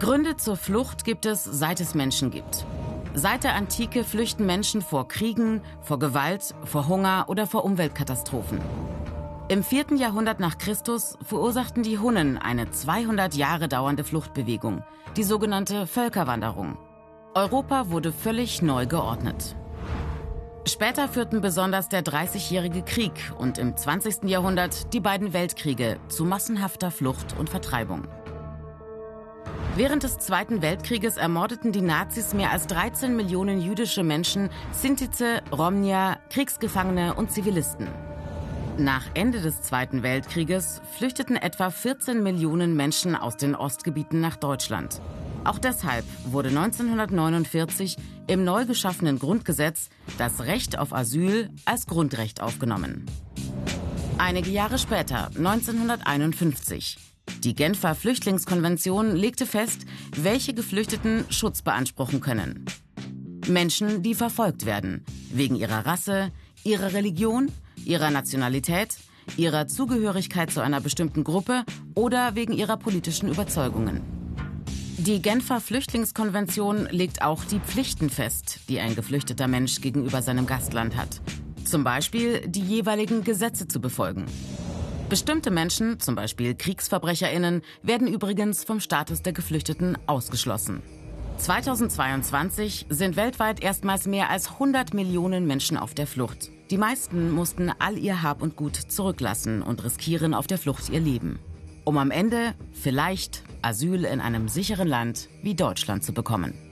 Gründe zur Flucht gibt es, seit es Menschen gibt. Seit der Antike flüchten Menschen vor Kriegen, vor Gewalt, vor Hunger oder vor Umweltkatastrophen. Im vierten Jahrhundert nach Christus verursachten die Hunnen eine 200 Jahre dauernde Fluchtbewegung, die sogenannte Völkerwanderung. Europa wurde völlig neu geordnet. Später führten besonders der Dreißigjährige Krieg und im 20. Jahrhundert die beiden Weltkriege zu massenhafter Flucht und Vertreibung. Während des Zweiten Weltkrieges ermordeten die Nazis mehr als 13 Millionen jüdische Menschen, Sintize, Romnia, Kriegsgefangene und Zivilisten. Nach Ende des Zweiten Weltkrieges flüchteten etwa 14 Millionen Menschen aus den Ostgebieten nach Deutschland. Auch deshalb wurde 1949 im neu geschaffenen Grundgesetz das Recht auf Asyl als Grundrecht aufgenommen. Einige Jahre später, 1951, die Genfer Flüchtlingskonvention legte fest, welche Geflüchteten Schutz beanspruchen können. Menschen, die verfolgt werden, wegen ihrer Rasse, ihrer Religion, ihrer Nationalität, ihrer Zugehörigkeit zu einer bestimmten Gruppe oder wegen ihrer politischen Überzeugungen. Die Genfer Flüchtlingskonvention legt auch die Pflichten fest, die ein geflüchteter Mensch gegenüber seinem Gastland hat. Zum Beispiel die jeweiligen Gesetze zu befolgen. Bestimmte Menschen, zum Beispiel KriegsverbrecherInnen, werden übrigens vom Status der Geflüchteten ausgeschlossen. 2022 sind weltweit erstmals mehr als 100 Millionen Menschen auf der Flucht. Die meisten mussten all ihr Hab und Gut zurücklassen und riskieren auf der Flucht ihr Leben, um am Ende vielleicht Asyl in einem sicheren Land wie Deutschland zu bekommen.